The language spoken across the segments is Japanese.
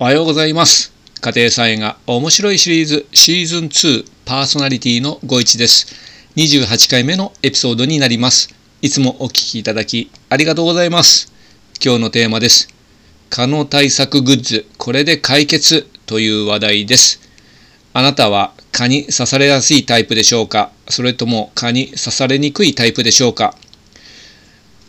おはようございます。家庭菜園が面白いシリーズシーズン2パーソナリティのご一です。28回目のエピソードになります。いつもお聞きいただきありがとうございます。今日のテーマです。蚊の対策グッズ、これで解決という話題です。あなたは蚊に刺されやすいタイプでしょうか？それとも蚊に刺されにくいタイプでしょうか？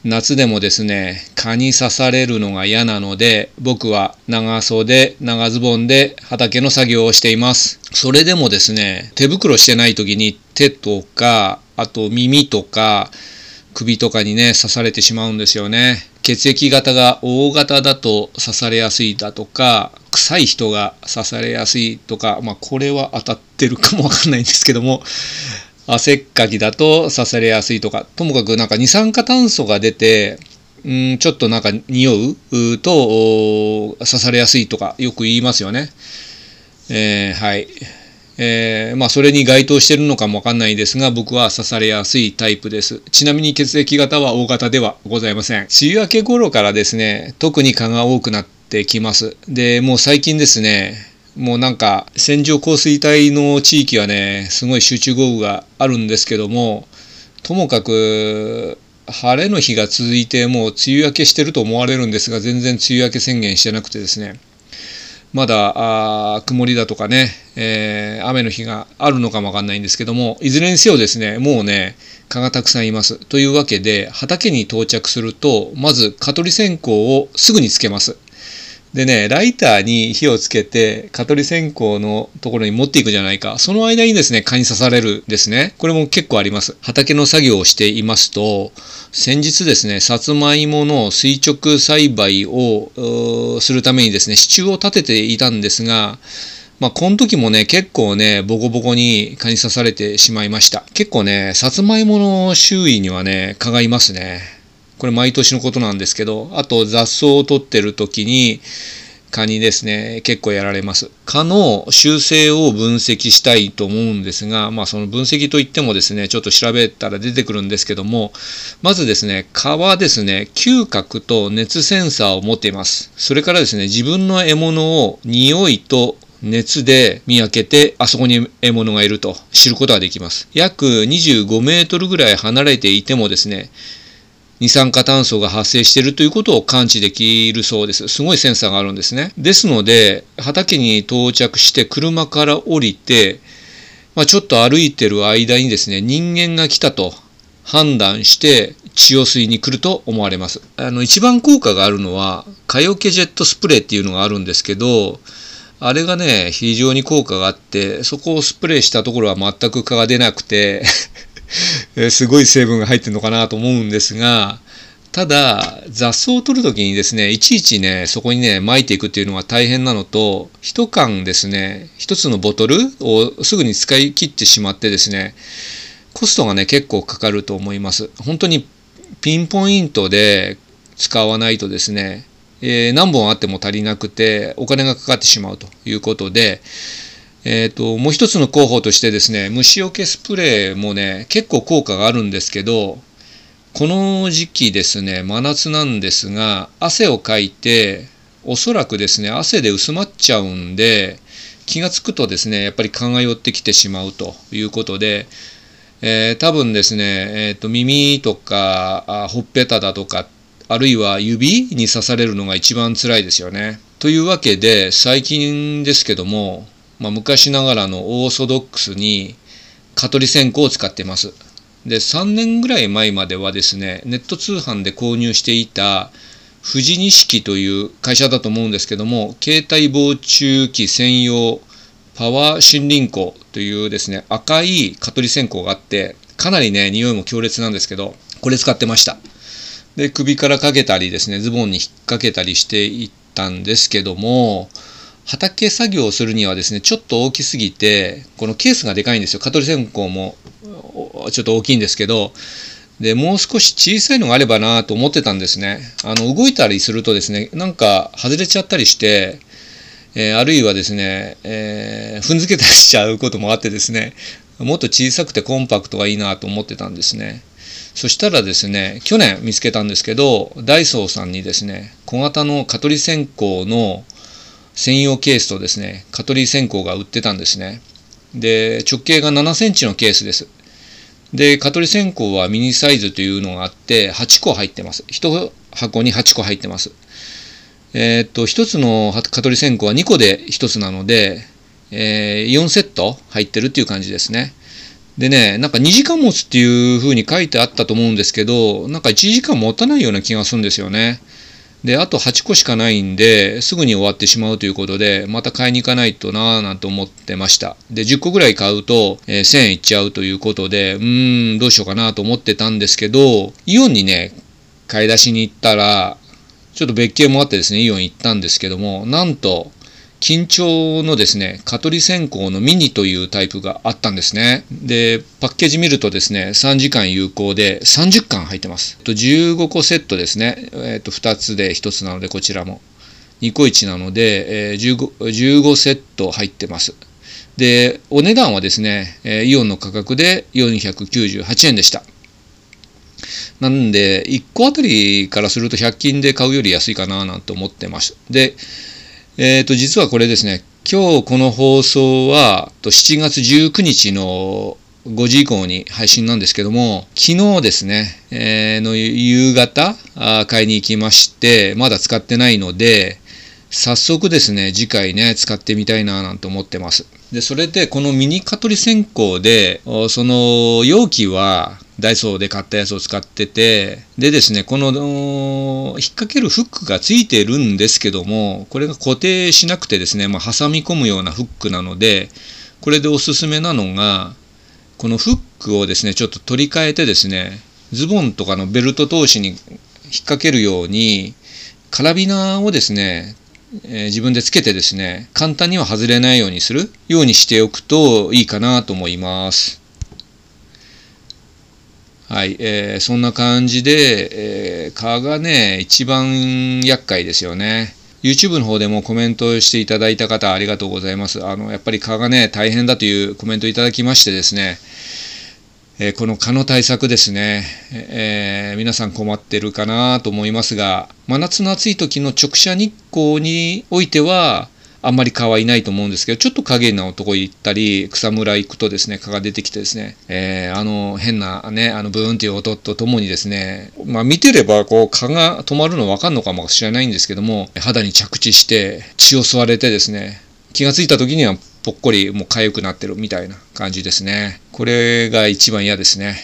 夏でもですね、蚊に刺されるのが嫌なので、僕は長袖、長ズボンで畑の作業をしています。それでもですね、手袋してない時に手とか、あと耳とか、首とかにね、刺されてしまうんですよね。血液型が O 型だと刺されやすいだとか、臭い人が刺されやすいとか、まあこれは当たってるかもわかんないんですけども、汗っかきだと刺されやすいとか、ともかくなんか二酸化炭素が出て、うんちょっとなんか匂うと刺されやすいとかよく言いますよね。えー、はい。えー、まあそれに該当してるのかもわかんないですが僕は刺されやすいタイプです。ちなみに血液型は O 型ではございません。梅雨明け頃からですね、特に蚊が多くなってきます。で、もう最近ですね、もうなんか線状降水帯の地域はねすごい集中豪雨があるんですけどもともかく晴れの日が続いてもう梅雨明けしてると思われるんですが全然梅雨明け宣言してなくてですね。まだ曇りだとかね、えー、雨の日があるのかもわかんないんですけどもいずれにせよですねもうね蚊がたくさんいます。というわけで畑に到着するとまず蚊取り線香をすぐにつけます。でね、ライターに火をつけて、蚊取り線香のところに持っていくじゃないか。その間にですね、蚊に刺されるですね。これも結構あります。畑の作業をしていますと、先日ですね、さつまいもの垂直栽培をするためにですね、支柱を立てていたんですが、まあ、この時もね、結構ね、ボコボコに蚊に刺されてしまいました。結構ね、さつまいもの周囲にはね、蚊がいますね。これ毎年のことなんですけど、あと雑草を取ってる時に、蚊にですね、結構やられます。蚊の習性を分析したいと思うんですが、まあその分析といってもですね、ちょっと調べたら出てくるんですけども、まずですね、蚊はですね、嗅覚と熱センサーを持っています。それからですね、自分の獲物を匂いと熱で見分けて、あそこに獲物がいると知ることができます。約25メートルぐらい離れていてもですね、二酸化炭素が発生しているということを感知できるそうです。すごいセンサーがあるんですね。ですので、畑に到着して車から降りて、まあ、ちょっと歩いてる間にですね、人間が来たと判断して血を吸いに来ると思われます。あの、一番効果があるのは、蚊よけジェットスプレーっていうのがあるんですけど、あれがね、非常に効果があって、そこをスプレーしたところは全く蚊が出なくてすごい成分が入ってるのかなと思うんですが、ただ、雑草を取るときにですね、いちいちね、そこにね、撒いていくっていうのは大変なのと、一缶ですね、一つのボトルをすぐに使い切ってしまってですね、コストがね、結構かかると思います。本当にピンポイントで使わないとですね、えー、何本あっても足りなくて、お金がかかってしまうということで、えっ、ー、と、もう一つの候補としてですね、虫除けスプレーもね、結構効果があるんですけど、この時期ですね、真夏なんですが、汗をかいて、おそらくですね、汗で薄まっちゃうんで、気がつくとですね、やっぱり蚊が寄ってきてしまうということで、えー、多分ですね、えーと、耳とかほっぺただとか、あるいは指に刺されるのが一番辛いですよね。というわけで、最近ですけども、まあ、昔ながらのオーソドックスに蚊取り線香を使っています。で、3年ぐらい前まではですね、ネット通販で購入していた富士錦という会社だと思うんですけども、携帯防虫器専用パワー森林香というですね、赤い蚊取り線香があって、かなりね、匂いも強烈なんですけど、これ使ってました。で、首からかけたりですね、ズボンに引っ掛けたりしていったんですけども、畑作業をするにはですね、ちょっと大きすぎて、このケースがでかいんですよ。蚊取り線香もちょっと大きいんですけど、で、もう少し小さいのがあればなと思ってたんですね。あの、動いたりするとですね、なんか外れちゃったりして、えー、あるいはですね、えー、踏んづけたりしちゃうこともあってですね、もっと小さくてコンパクトがいいなと思ってたんですね。そしたらですね、去年見つけたんですけど、ダイソーさんにですね、小型の蚊取り線香の専用ケースとですね、蚊取り線香が売ってたんですね。で、直径が7センチのケースです。で、蚊取り線香はミニサイズというのがあって、8個入ってます。1箱に8個入ってます。えー、っと、1つの蚊取り線香は2個で1つなので、えー、4セット入ってるっていう感じですね。でね、なんか2時間持つっていう風に書いてあったと思うんですけど、なんか1時間持たないような気がするんですよね。で、あと8個しかないんで、すぐに終わってしまうということで、また買いに行かないとなぁなんて思ってました。で、10個ぐらい買うと、えー、1000円いっちゃうということで、うーん、どうしようかなと思ってたんですけど、イオンにね、買い出しに行ったら、ちょっと別件もあってですね、イオン行ったんですけども、なんと、緊張のですね、蚊取り線香のミニというタイプがあったんですね。で、パッケージ見るとですね、3時間有効で30巻入ってます。と15個セットですね。えっ、と、2つで1つなので、こちらも。2個1なので、えー、15, 15セット入ってます。で、お値段はですねえ、イオンの価格で498円でした。なんで、1個あたりからすると100均で買うより安いかななんて思ってます。で、えっ、ー、と、実はこれですね、今日この放送は7月19日の5時以降に配信なんですけども、昨日ですね、えー、の夕方買いに行きまして、まだ使ってないので、早速ですね、次回ね、使ってみたいななんて思ってます。で、それでこのミニ蚊取り線香で、その容器はダイソーで買ったやつを使ってて、でですね、この引っ掛けるフックがついてるんですけども、これが固定しなくてですね、まあ、挟み込むようなフックなので、これでおすすめなのが、このフックをですね、ちょっと取り替えてですね、ズボンとかのベルト通しに引っ掛けるように、カラビナをですね、え、自分でつけてですね、簡単には外れないようにするようにしておくといいかなと思います。はい、えー、そんな感じで、えー、蚊がね、一番厄介ですよね。YouTube の方でもコメントしていただいた方ありがとうございます。あの、やっぱり蚊がね、大変だというコメントいただきましてですね、えー、この蚊の対策ですね、えー、皆さん困ってるかなと思いますが、真夏の暑い時の直射日光においては、あんまり蚊はいないと思うんですけど、ちょっと影な男行ったり、草むら行くとですね、蚊が出てきてですね、えー、あの変なね、あのブーンっていう音とともにですね、まあ見てればこう蚊が止まるのわかんのかもしれないんですけども、肌に着地して血を吸われてですね、気がついた時にはぽっこりもう痒くなってるみたいな感じですね。これが一番嫌ですね。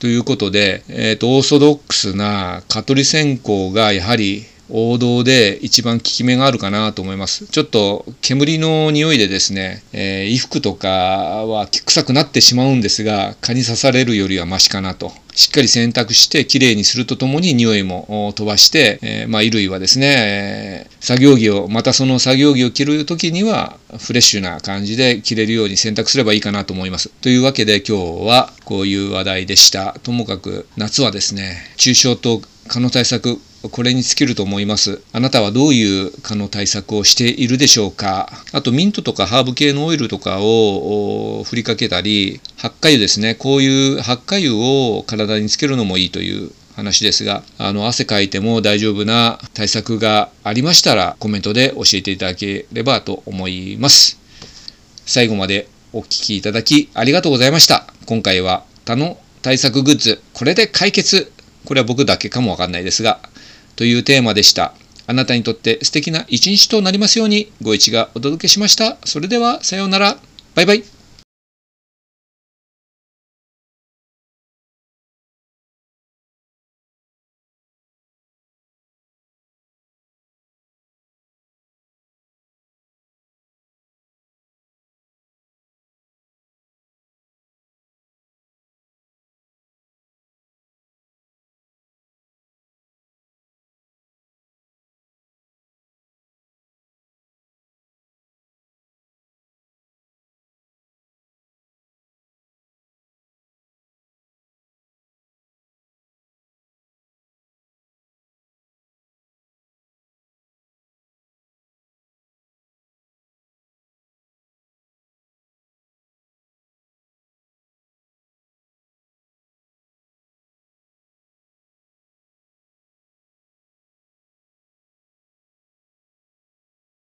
ということで、えっ、ー、と、オーソドックスな蚊取り線香がやはり王道で一番効き目があるかなと思います。ちょっと煙の匂いでですね、えー、衣服とかは臭くなってしまうんですが、蚊に刺されるよりはマシかなと。しっかり洗濯してきれいにするとともに匂いも飛ばして、えー、まあ、衣類はですね、えー、作業着を、またその作業着を着るときにはフレッシュな感じで着れるように洗濯すればいいかなと思います。というわけで今日はこういう話題でした。ともかく夏はですね、中小と蚊の対策これに尽きると思います。あなたはどういう蚊の対策をしているでしょうか？あとミントとかハーブ系のオイルとかを振りかけたり、発火油ですね。こういう発火油を体につけるのもいいという話ですが、あの、汗かいても大丈夫な対策がありましたら、コメントで教えていただければと思います。最後までお聴きいただきありがとうございました。今回は他の対策グッズ、これで解決。これは僕だけかもわかんないですが、というテーマでした。あなたにとって素敵な一日となりますように、ご一がお届けしました。それでは、さようなら。バイバイ。